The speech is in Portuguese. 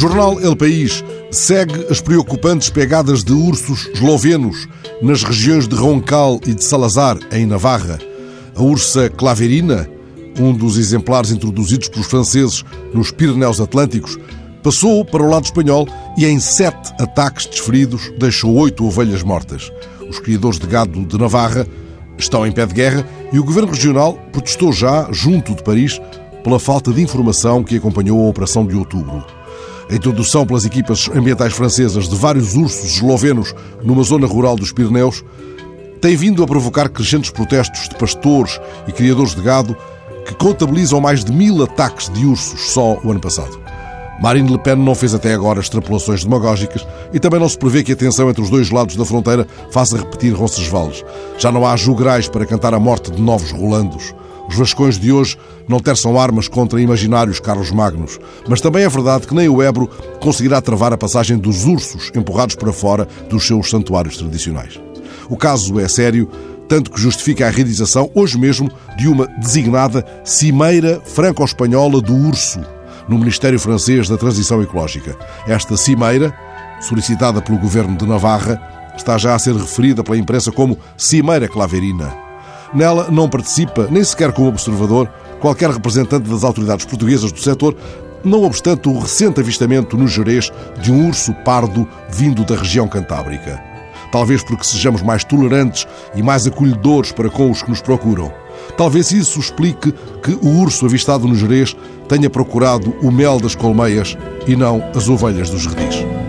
jornal El País segue as preocupantes pegadas de ursos eslovenos nas regiões de Roncal e de Salazar, em Navarra. A ursa claverina, um dos exemplares introduzidos pelos franceses nos Pirineus Atlânticos, passou para o lado espanhol e, em sete ataques desferidos, deixou oito ovelhas mortas. Os criadores de gado de Navarra estão em pé de guerra e o governo regional protestou já, junto de Paris, pela falta de informação que acompanhou a operação de outubro. A introdução pelas equipas ambientais francesas de vários ursos eslovenos numa zona rural dos Pirineus tem vindo a provocar crescentes protestos de pastores e criadores de gado que contabilizam mais de mil ataques de ursos só o ano passado. Marine Le Pen não fez até agora extrapolações demagógicas e também não se prevê que a tensão entre os dois lados da fronteira faça repetir Roncesvalles. Já não há jugrais para cantar a morte de novos Rolandos. Os vascões de hoje não terçam armas contra imaginários Carlos Magnos, mas também é verdade que nem o Ebro conseguirá travar a passagem dos ursos empurrados para fora dos seus santuários tradicionais. O caso é sério, tanto que justifica a realização, hoje mesmo, de uma designada Cimeira Franco-Espanhola do Urso, no Ministério Francês da Transição Ecológica. Esta cimeira, solicitada pelo governo de Navarra, está já a ser referida pela imprensa como Cimeira Claverina. Nela não participa, nem sequer como observador, qualquer representante das autoridades portuguesas do setor, não obstante o recente avistamento no Jerez de um urso pardo vindo da região cantábrica. Talvez porque sejamos mais tolerantes e mais acolhedores para com os que nos procuram. Talvez isso explique que o urso avistado no Jerez tenha procurado o mel das colmeias e não as ovelhas dos redis.